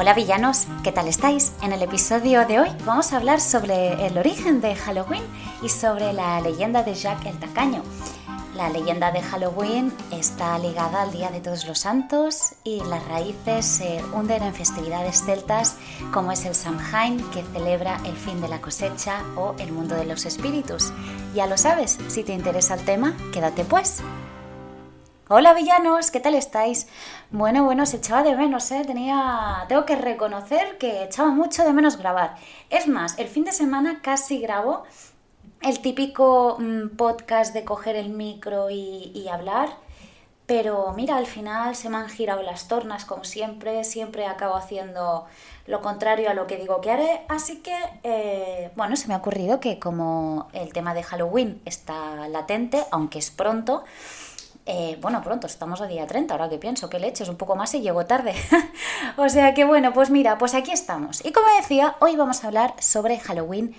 Hola villanos, ¿qué tal estáis? En el episodio de hoy vamos a hablar sobre el origen de Halloween y sobre la leyenda de Jack el Tacaño. La leyenda de Halloween está ligada al Día de Todos los Santos y las raíces se hunden en festividades celtas como es el Samhain que celebra el fin de la cosecha o el mundo de los espíritus. Ya lo sabes, si te interesa el tema, quédate pues. Hola villanos, ¿qué tal estáis? Bueno, bueno, se echaba de menos, ¿eh? Tenía... Tengo que reconocer que echaba mucho de menos grabar. Es más, el fin de semana casi grabo el típico mm, podcast de coger el micro y, hablar, pero mira, al final se me han girado las tornas como siempre, siempre acabo haciendo lo contrario a lo que digo que haré, así que, eh, bueno, se me ha ocurrido que como el tema de Halloween está latente, aunque es pronto, eh, bueno, pronto, estamos a día 30, ahora que pienso, que leches, un poco más y llego tarde. o sea que bueno, pues mira, pues aquí estamos. Y como decía, hoy vamos a hablar sobre Halloween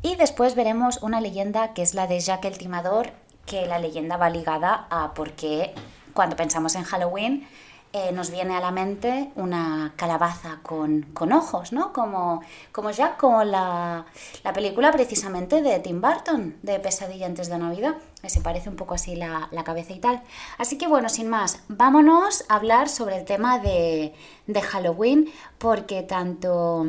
y después veremos una leyenda que es la de Jack el Timador, que la leyenda va ligada a por qué cuando pensamos en Halloween eh, nos viene a la mente una calabaza con, ojos, ¿no? Como, como ya como la, película precisamente de Tim Burton, de Pesadilla antes de Navidad, que se parece un poco así la, cabeza y tal. Así que bueno, sin más, vámonos a hablar sobre el tema de, de Halloween, porque tanto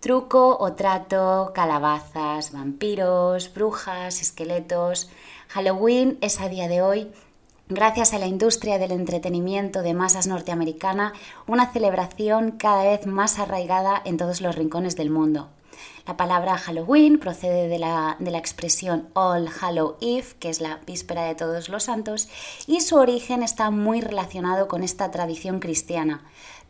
truco o trato, calabazas, vampiros, brujas, esqueletos, Halloween es a día de hoy gracias a la industria del entretenimiento de masas norteamericana, una celebración cada vez más arraigada en todos los rincones del mundo. La palabra Halloween procede de la, de la, expresión All Hallow Eve, que es la víspera de todos los santos, y su origen está muy relacionado con esta tradición cristiana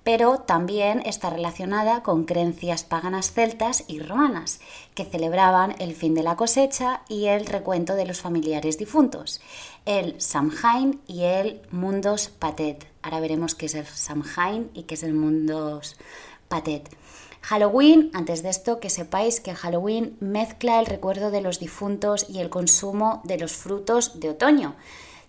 pero también está relacionada con creencias paganas celtas y romanas, que celebraban el fin de la cosecha y el recuento de los familiares difuntos, el Samhain y el Mundos Patet. Ahora veremos qué es el Samhain y qué es el Mundos Patet. Halloween, antes de esto, que sepáis que Halloween mezcla el recuerdo de los difuntos y el consumo de los frutos de otoño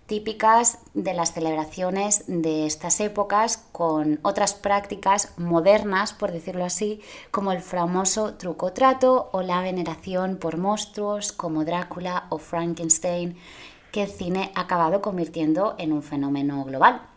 típicas de las celebraciones de estas épocas con otras prácticas modernas, por decirlo así, como el famoso truco trato o la veneración por monstruos como Drácula o Frankenstein, que el cine ha acabado convirtiendo en un fenómeno global.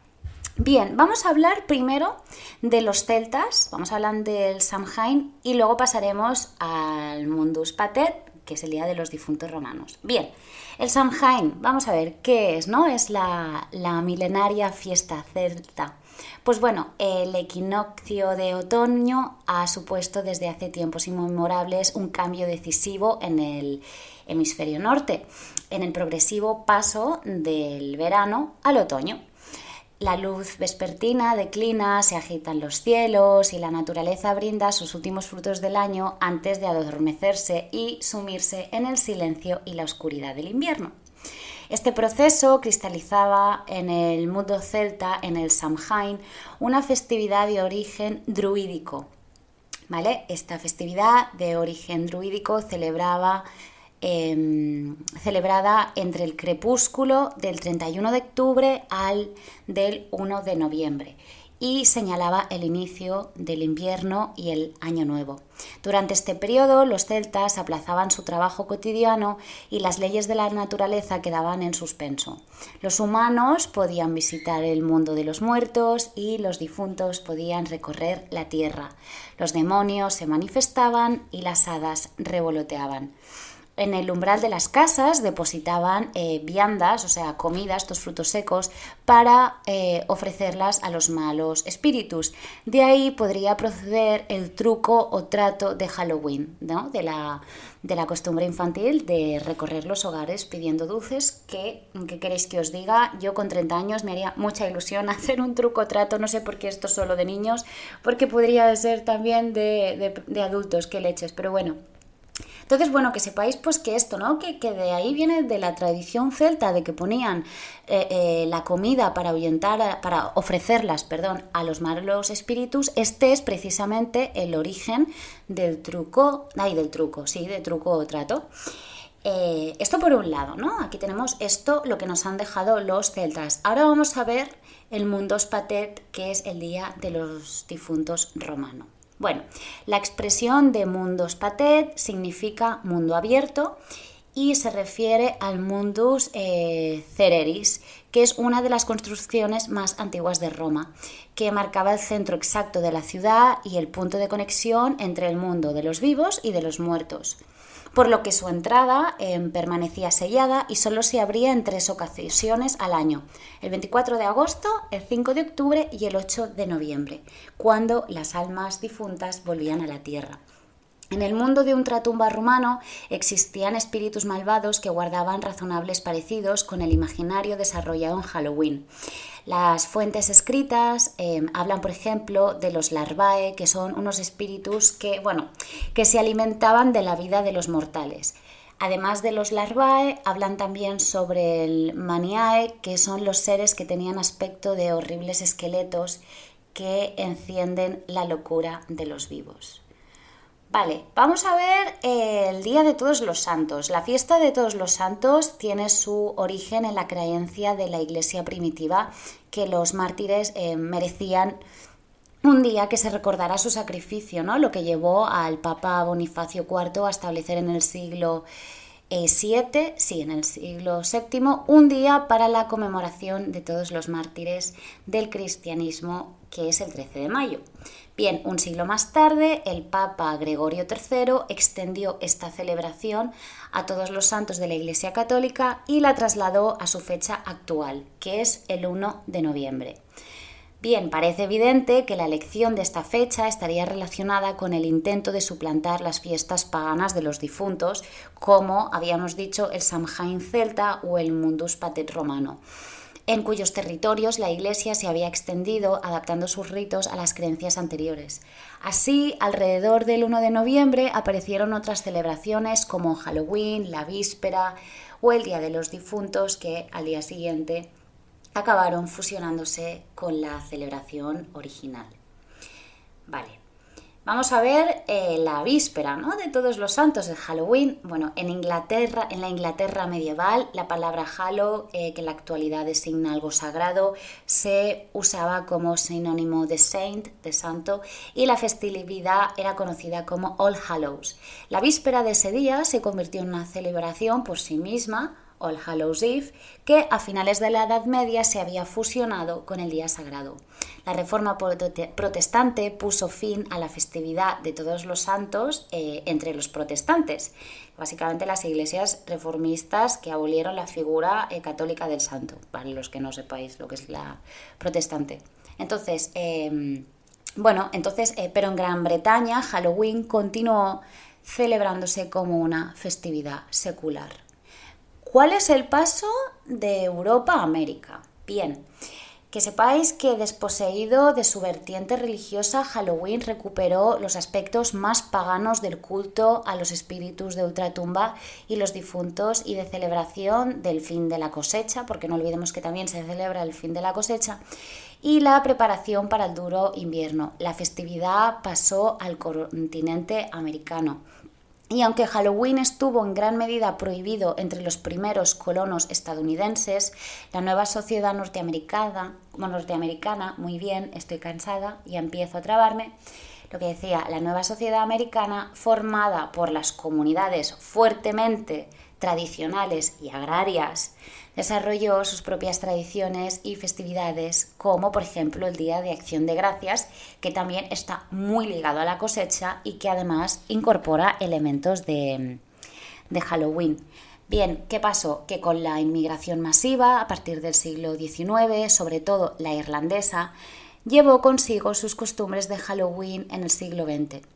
Bien, vamos a hablar primero de los celtas, vamos a hablar del Samhain y luego pasaremos al Mundus Patet, que es el Día de los Difuntos Romanos. Bien, el Samhain, vamos a ver, ¿qué es? ¿No? Es la, milenaria fiesta celta. Pues bueno, el equinoccio de otoño ha supuesto desde hace tiempos inmemorables un cambio decisivo en el hemisferio norte, en el progresivo paso del verano al otoño. La luz vespertina declina, se agitan los cielos y la naturaleza brinda sus últimos frutos del año antes de adormecerse y sumirse en el silencio y la oscuridad del invierno. Este proceso cristalizaba en el mundo celta, en el Samhain, una festividad de origen druídico. ¿Vale? Esta festividad de origen druídico celebraba Em, celebrada entre el crepúsculo del 31 de octubre al del 1 de noviembre y señalaba el inicio del invierno y el año nuevo. Durante este periodo los celtas aplazaban su trabajo cotidiano y las leyes de la naturaleza quedaban en suspenso. Los humanos podían visitar el mundo de los muertos y los difuntos podían recorrer la tierra. Los demonios se manifestaban y las hadas revoloteaban en el umbral de las casas depositaban eh, viandas, o sea, comidas, estos frutos secos, para eh, ofrecerlas a los malos espíritus. De ahí podría proceder el truco o trato de Halloween, ¿no? de, la, de la costumbre infantil de recorrer los hogares pidiendo dulces, que, ¿qué queréis que os diga? Yo con 30 años me haría mucha ilusión hacer un truco o trato, no sé por qué esto solo de niños, porque podría ser también de, de, de adultos, qué leches, pero bueno, entonces, bueno, que sepáis pues que esto, ¿no? Que, de ahí viene de la tradición celta, de que ponían eh, eh, la comida para ahuyentar, para ofrecerlas, perdón, a los malos espíritus. Este es precisamente el origen del truco, ay, del truco, sí, de truco o trato. Eh, esto por un lado, ¿no? Aquí tenemos esto, lo que nos han dejado los celtas. Ahora vamos a ver el Mundos Patet, que es el Día de los Difuntos Romano. Bueno, la expresión de mundus patet significa mundo abierto y se refiere al mundus eh, cereris, que es una de las construcciones más antiguas de Roma, que marcaba el centro exacto de la ciudad y el punto de conexión entre el mundo de los vivos y de los muertos por lo que su entrada em, permanecía sellada y solo se abría en tres ocasiones al año, el 24 de agosto, el 5 de octubre y el 8 de noviembre, cuando las almas difuntas volvían a la tierra. En el mundo de un tratumba rumano existían espíritus malvados que guardaban razonables parecidos con el imaginario desarrollado en Halloween. Las fuentes escritas em, hablan, por ejemplo, de los larvae, que son unos espíritus que, bueno, que se alimentaban de la vida de los mortales. Además de los larvae, hablan también sobre el maniae, que son los seres que tenían aspecto de horribles esqueletos que encienden la locura de los vivos. Vale, vamos a ver el Día de Todos los Santos. La fiesta de Todos los Santos tiene su origen en la creencia de la Iglesia primitiva que los mártires eh, merecían un día que se recordara su sacrificio, ¿no? Lo que llevó al Papa Bonifacio IV a establecer en el siglo VII, sí, en el siglo VII, un día para la conmemoración de todos los mártires del cristianismo, que es el 13 de mayo. Bien, un siglo más tarde, el Papa Gregorio III extendió esta celebración a todos los santos de la Iglesia Católica y la trasladó a su fecha actual, que es el 1 de noviembre. Bien, parece evidente que la elección de esta fecha estaría relacionada con el intento de suplantar las fiestas paganas de los difuntos, como habíamos dicho el Samhain celta o el Mundus Patet romano en cuyos territorios la Iglesia se había extendido adaptando sus ritos a las creencias anteriores. Así, alrededor del 1 de noviembre aparecieron otras celebraciones como Halloween, la víspera o el Día de los Difuntos que al día siguiente acabaron fusionándose con la celebración original. Vale, Vamos a ver eh, la víspera ¿no? de todos los santos de Halloween. Bueno, en Inglaterra, en la Inglaterra medieval, la palabra Hallow, eh, que en la actualidad designa algo sagrado, se usaba como sinónimo de saint, de santo, y la festividad era conocida como All Hallows. La víspera de ese día se convirtió en una celebración por sí misma, All Hallows Eve, que a finales de la Edad Media se había fusionado con el día sagrado. La reforma protestante puso fin a la festividad de todos los santos eh, entre los protestantes, básicamente las iglesias reformistas que abolieron la figura eh, católica del santo, para los que no sepáis lo que es la protestante. Entonces, em, bueno, entonces, eh, pero en Gran Bretaña Halloween continuó celebrándose como una festividad secular. ¿Cuál es el paso de Europa a América? Bien, que sepáis que desposeído de su vertiente religiosa, Halloween recuperó los aspectos más paganos del culto a los espíritus de ultratumba y los difuntos y de celebración del fin de la cosecha, porque no olvidemos que también se celebra el fin de la cosecha, y la preparación para el duro invierno. La festividad pasó al continente americano. Y aunque Halloween estuvo en gran medida prohibido entre los primeros colonos estadounidenses, la nueva sociedad norteamericana, norteamericana, muy bien, estoy cansada y empiezo a trabarme, lo que decía, la nueva sociedad americana formada por las comunidades fuertemente tradicionales y agrarias desarrolló sus propias tradiciones y festividades, como por ejemplo el Día de Acción de Gracias, que también está muy ligado a la cosecha y que además incorpora elementos de, Halloween. Bien, ¿qué pasó? Que con la inmigración masiva a partir del siglo XIX, sobre todo la irlandesa, llevó consigo sus costumbres de Halloween en el siglo XX.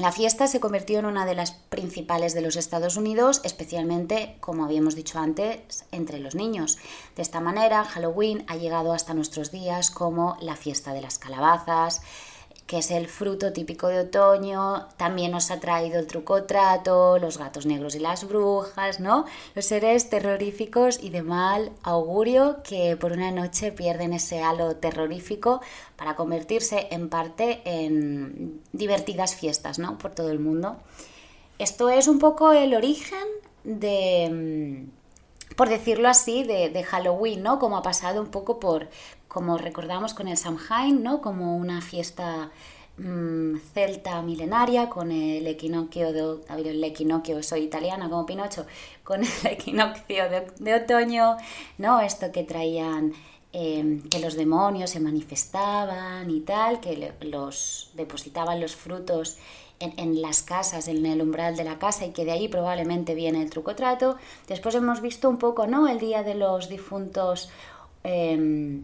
La fiesta se convirtió en una de las principales de los Estados Unidos, especialmente, como habíamos dicho antes, entre los niños. De esta manera, Halloween ha llegado hasta nuestros días como la fiesta de las calabazas, que es el fruto típico de otoño, también nos ha traído el truco trato, los gatos negros y las brujas, ¿no? Los seres terroríficos y de mal augurio que por una noche pierden ese halo terrorífico para convertirse en parte en divertidas fiestas, ¿no? Por todo el mundo. Esto es un poco el origen de por decirlo así, de, Halloween, ¿no? Como ha pasado un poco por, como recordamos con el Samhain, ¿no? Como una fiesta mm, celta milenaria con el equinoccio de el equinoccio, soy italiana como Pinocho, con el equinoccio de, otoño, ¿no? Esto que traían em, que los demonios se manifestaban y tal, que los depositaban los frutos en, las casas, en el umbral de la casa y que de ahí probablemente viene el truco trato. Después hemos visto un poco, ¿no? El Día de los Difuntos em,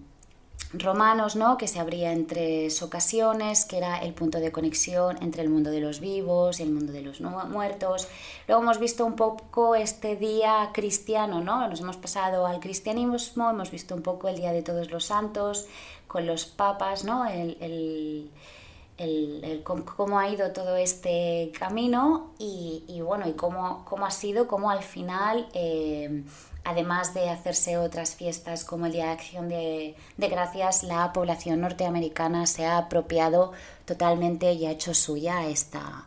romanos, ¿no? Que se abría en tres ocasiones, que era el punto de conexión entre el mundo de los vivos y el mundo de los muertos. Luego hemos visto un poco este día cristiano, ¿no? Nos hemos pasado al cristianismo, hemos visto un poco el Día de Todos los Santos con los papas, ¿no? el el, cómo ha ido todo este camino y, bueno, y cómo, cómo, ha sido, cómo al final, eh, además de hacerse otras fiestas como el Día de Acción de, de, Gracias, la población norteamericana se ha apropiado totalmente y ha hecho suya esta,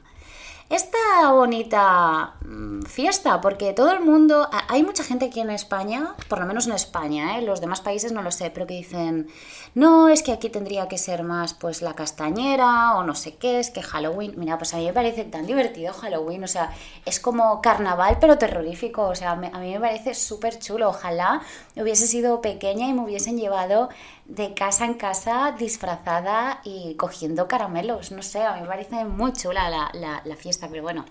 esta bonita mm, fiesta, porque todo el mundo, hay mucha gente aquí en España, por lo menos en España, ¿eh? los demás países no lo sé, pero que dicen, no, es que aquí tendría que ser más pues la castañera o no sé qué, es que Halloween, mira, pues a mí me parece tan divertido Halloween, o sea, es como carnaval pero terrorífico, o sea, a mí me parece súper chulo, ojalá hubiese sido pequeña y me hubiesen llevado de casa en casa disfrazada y cogiendo caramelos. No sé, a mí me parece muy chula la, fiesta, pero bueno.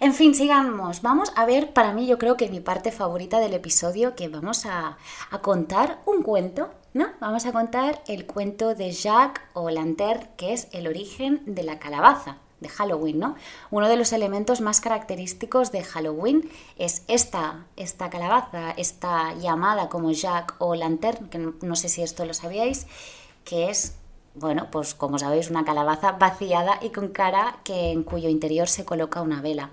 En fin, sigamos. Vamos a ver, para mí yo creo que mi parte favorita del episodio, que vamos a, a contar un cuento, ¿no? Vamos a contar el cuento de Jacques O'Lantern, que es el origen de la calabaza de Halloween, ¿no? Uno de los elementos más característicos de Halloween es esta, esta calabaza, esta llamada como Jack o Lantern, que no, sé si esto lo sabíais, que es, bueno, pues como sabéis, una calabaza vaciada y con cara que en cuyo interior se coloca una vela.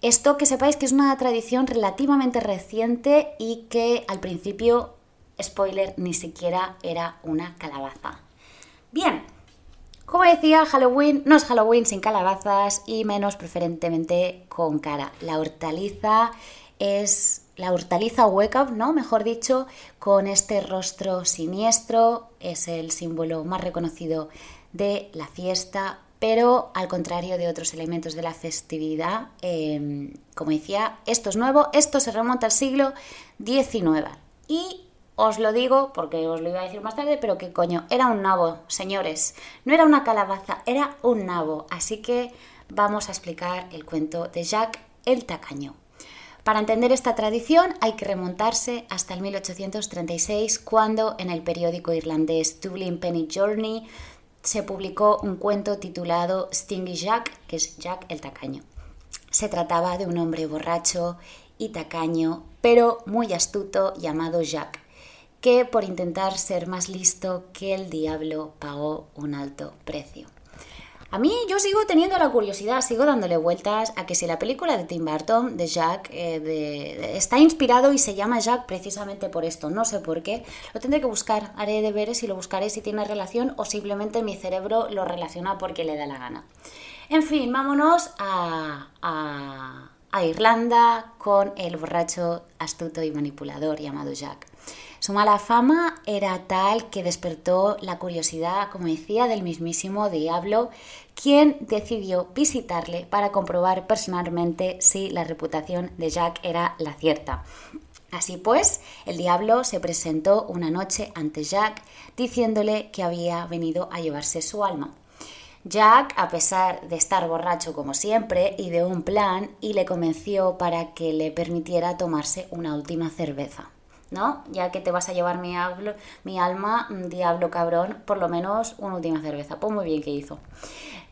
Esto que sepáis que es una tradición relativamente reciente y que al principio, spoiler, ni siquiera era una calabaza. Decía, Halloween no es Halloween sin calabazas y menos preferentemente con cara. La hortaliza es la hortaliza up, ¿no? Mejor dicho, con este rostro siniestro, es el símbolo más reconocido de la fiesta, pero al contrario de otros elementos de la festividad, em, como decía, esto es nuevo, esto se remonta al siglo XIX. Y os lo digo porque os lo iba a decir más tarde, pero que coño, era un nabo, señores. No era una calabaza, era un nabo. Así que vamos a explicar el cuento de Jacques el Tacaño. Para entender esta tradición hay que remontarse hasta el 1836, cuando en el periódico irlandés Dublin Penny Journey se publicó un cuento titulado Stingy Jack, que es Jack el Tacaño. Se trataba de un hombre borracho y tacaño, pero muy astuto, llamado Jack que por intentar ser más listo que el diablo pagó un alto precio. A mí yo sigo teniendo la curiosidad, sigo dándole vueltas a que si la película de Tim Burton, de Jack, eh, está inspirado y se llama Jack precisamente por esto, no sé por qué, lo tendré que buscar, haré deberes y lo buscaré si tiene relación o simplemente mi cerebro lo relaciona porque le da la gana. En fin, vámonos a, a Irlanda con el borracho astuto y manipulador llamado Jack. Su mala fama era tal que despertó la curiosidad, como decía, del mismísimo diablo, quien decidió visitarle para comprobar personalmente si la reputación de Jack era la cierta. Así pues, el diablo se presentó una noche ante Jack diciéndole que había venido a llevarse su alma. Jack, a pesar de estar borracho como siempre, ideó un plan y le convenció para que le permitiera tomarse una última cerveza. ¿No? Ya que te vas a llevar mi, alma, mm, diablo cabrón, por lo menos una última cerveza. Pues muy bien que hizo.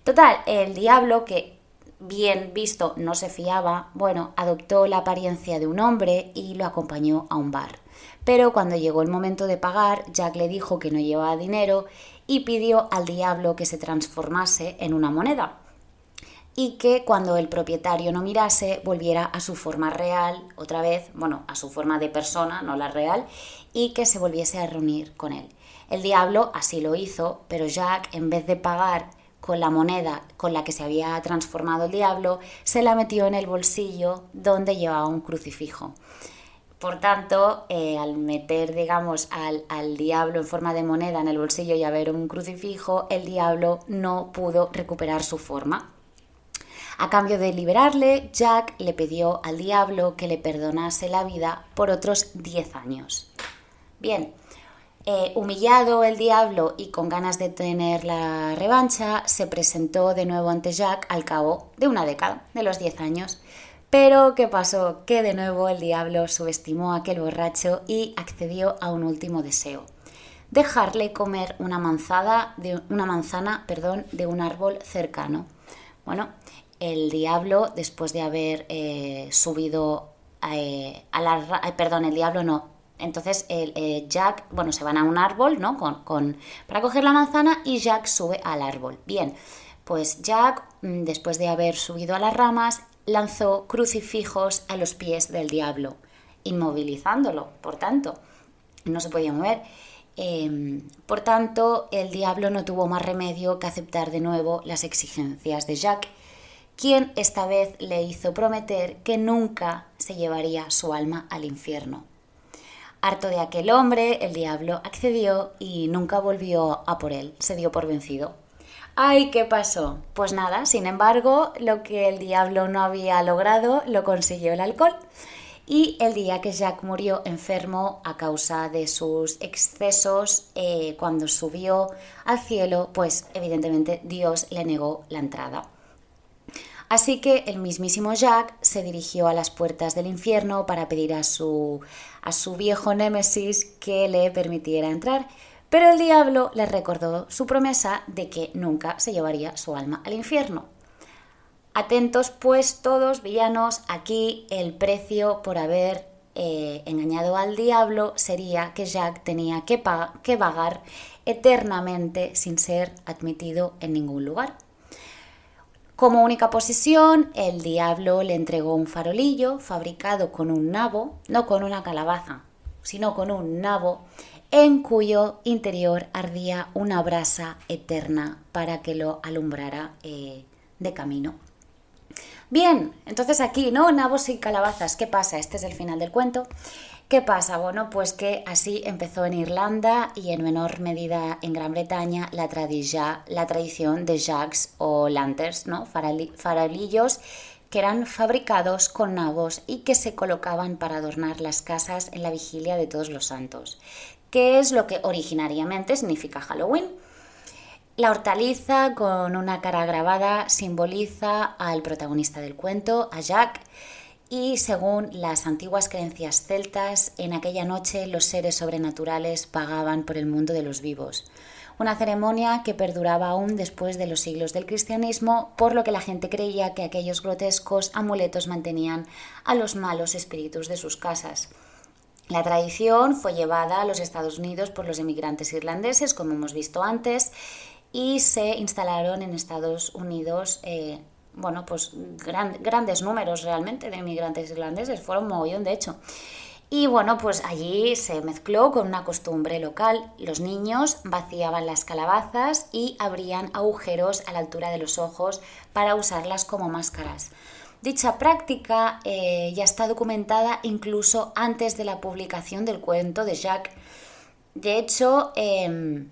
Total, el diablo que bien visto no se fiaba, bueno, adoptó la apariencia de un hombre y lo acompañó a un bar. Pero cuando llegó el momento de pagar, Jack le dijo que no llevaba dinero y pidió al diablo que se transformase en una moneda y que cuando el propietario no mirase volviera a su forma real, otra vez, bueno, a su forma de persona, no la real, y que se volviese a reunir con él. El diablo así lo hizo, pero Jack, en vez de pagar con la moneda con la que se había transformado el diablo, se la metió en el bolsillo donde llevaba un crucifijo. Por tanto, eh, al meter, digamos, al, al, diablo en forma de moneda en el bolsillo y haber un crucifijo, el diablo no pudo recuperar su forma. A cambio de liberarle, Jack le pidió al diablo que le perdonase la vida por otros 10 años. Bien, eh, humillado el diablo y con ganas de tener la revancha, se presentó de nuevo ante Jack al cabo de una década, de los 10 años. Pero, ¿qué pasó? Que de nuevo el diablo subestimó a aquel borracho y accedió a un último deseo. Dejarle comer una, manzada de, una manzana perdón, de un árbol cercano. Bueno, el diablo, después de haber eh, subido eh, a la... perdón, el diablo no. Entonces el, Jack, bueno, se van a un árbol, ¿no? Con, con, para coger la manzana y Jack sube al árbol. Bien, pues Jack, mm, después de haber subido a las ramas, lanzó crucifijos a los pies del diablo, inmovilizándolo, por tanto, no se podía mover. Em, por tanto, el diablo no tuvo más remedio que aceptar de nuevo las exigencias de Jack, quien esta vez le hizo prometer que nunca se llevaría su alma al infierno. Harto de aquel hombre, el diablo accedió y nunca volvió a por él, se dio por vencido. Ay, ¿qué pasó? Pues nada, sin embargo, lo que el diablo no había logrado lo consiguió el alcohol. Y el día que Jack murió enfermo a causa de sus excesos, eh, cuando subió al cielo, pues evidentemente Dios le negó la entrada. Así que el mismísimo Jack se dirigió a las puertas del infierno para pedir a su, a su viejo némesis que le permitiera entrar, pero el diablo le recordó su promesa de que nunca se llevaría su alma al infierno. Atentos pues todos, villanos, aquí el precio por haber eh, engañado al diablo sería que Jack tenía que, que vagar eternamente sin ser admitido en ningún lugar. Como única posición, el diablo le entregó un farolillo fabricado con un nabo, no con una calabaza, sino con un nabo en cuyo interior ardía una brasa eterna para que lo alumbrara eh, de camino. Bien, entonces aquí, ¿no? Nabos y calabazas, ¿qué pasa? Este es el final del cuento. ¿Qué pasa? Bueno, pues que así empezó en Irlanda y en menor medida en Gran Bretaña la, tradición de jacks o lanterns, ¿no? farolillos que eran fabricados con nabos y que se colocaban para adornar las casas en la vigilia de todos los santos que es lo que originariamente significa Halloween. La hortaliza con una cara grabada simboliza al protagonista del cuento, a Jack, y según las antiguas creencias celtas, en aquella noche los seres sobrenaturales pagaban por el mundo de los vivos. Una ceremonia que perduraba aún después de los siglos del cristianismo, por lo que la gente creía que aquellos grotescos amuletos mantenían a los malos espíritus de sus casas. La tradición fue llevada a los Estados Unidos por los inmigrantes irlandeses, como hemos visto antes, y se instalaron en Estados Unidos, eh, bueno, pues grandes números realmente de inmigrantes irlandeses, fueron mogollón de hecho. Y bueno, pues allí se mezcló con una costumbre local. Los niños vaciaban las calabazas y abrían agujeros a la altura de los ojos para usarlas como máscaras. Dicha práctica eh, ya está documentada incluso antes de la publicación del cuento de Jacques. De hecho, em,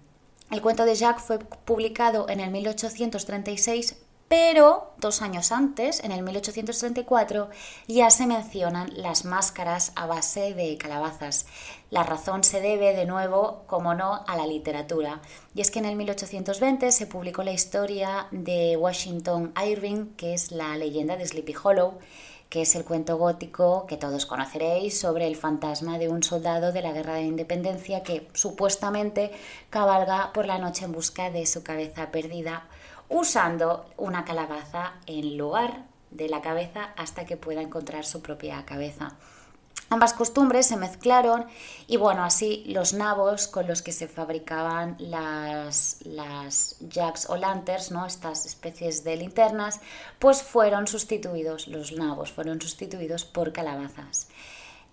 el cuento de Jacques fue publicado en el 1836 pero dos años antes, en el 1834, ya se mencionan las máscaras a base de calabazas. La razón se debe, de nuevo, como no, a la literatura. Y es que en el 1820 se publicó la historia de Washington Irving, que es la leyenda de Sleepy Hollow, que es el cuento gótico que todos conoceréis sobre el fantasma de un soldado de la Guerra de Independencia que supuestamente cabalga por la noche en busca de su cabeza perdida usando una calabaza en lugar de la cabeza hasta que pueda encontrar su propia cabeza. Ambas costumbres se mezclaron y bueno, así los nabos con los que se fabricaban las, las jacks o lanterns, ¿no? estas especies de linternas, pues fueron sustituidos, los nabos fueron sustituidos por calabazas.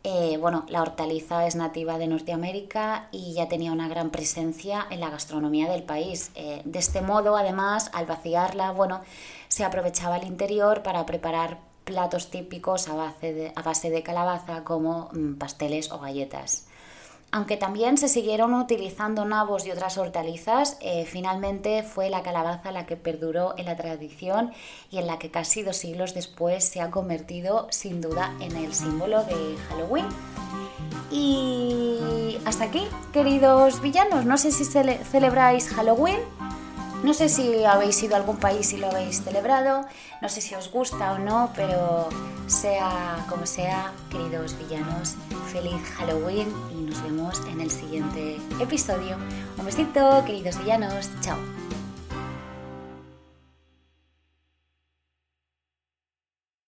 Eh, bueno, la hortaliza es nativa de Norteamérica y ya tenía una gran presencia en la gastronomía del país. Eh, de este modo, además, al vaciarla, bueno, se aprovechaba el interior para preparar platos típicos a base de, calabaza como mm, pasteles o galletas. Aunque también se siguieron utilizando nabos y otras hortalizas, eh, finalmente fue la calabaza la que perduró en la tradición y en la que casi dos siglos después se ha convertido sin duda en el símbolo de Halloween. Y hasta aquí, queridos villanos, no sé si celebráis Halloween, no sé si habéis ido a algún país y lo habéis celebrado, no sé si os gusta o no, pero sea como sea, queridos villanos, feliz Halloween y nos vemos en el siguiente episodio. Un besito, queridos villanos, chao.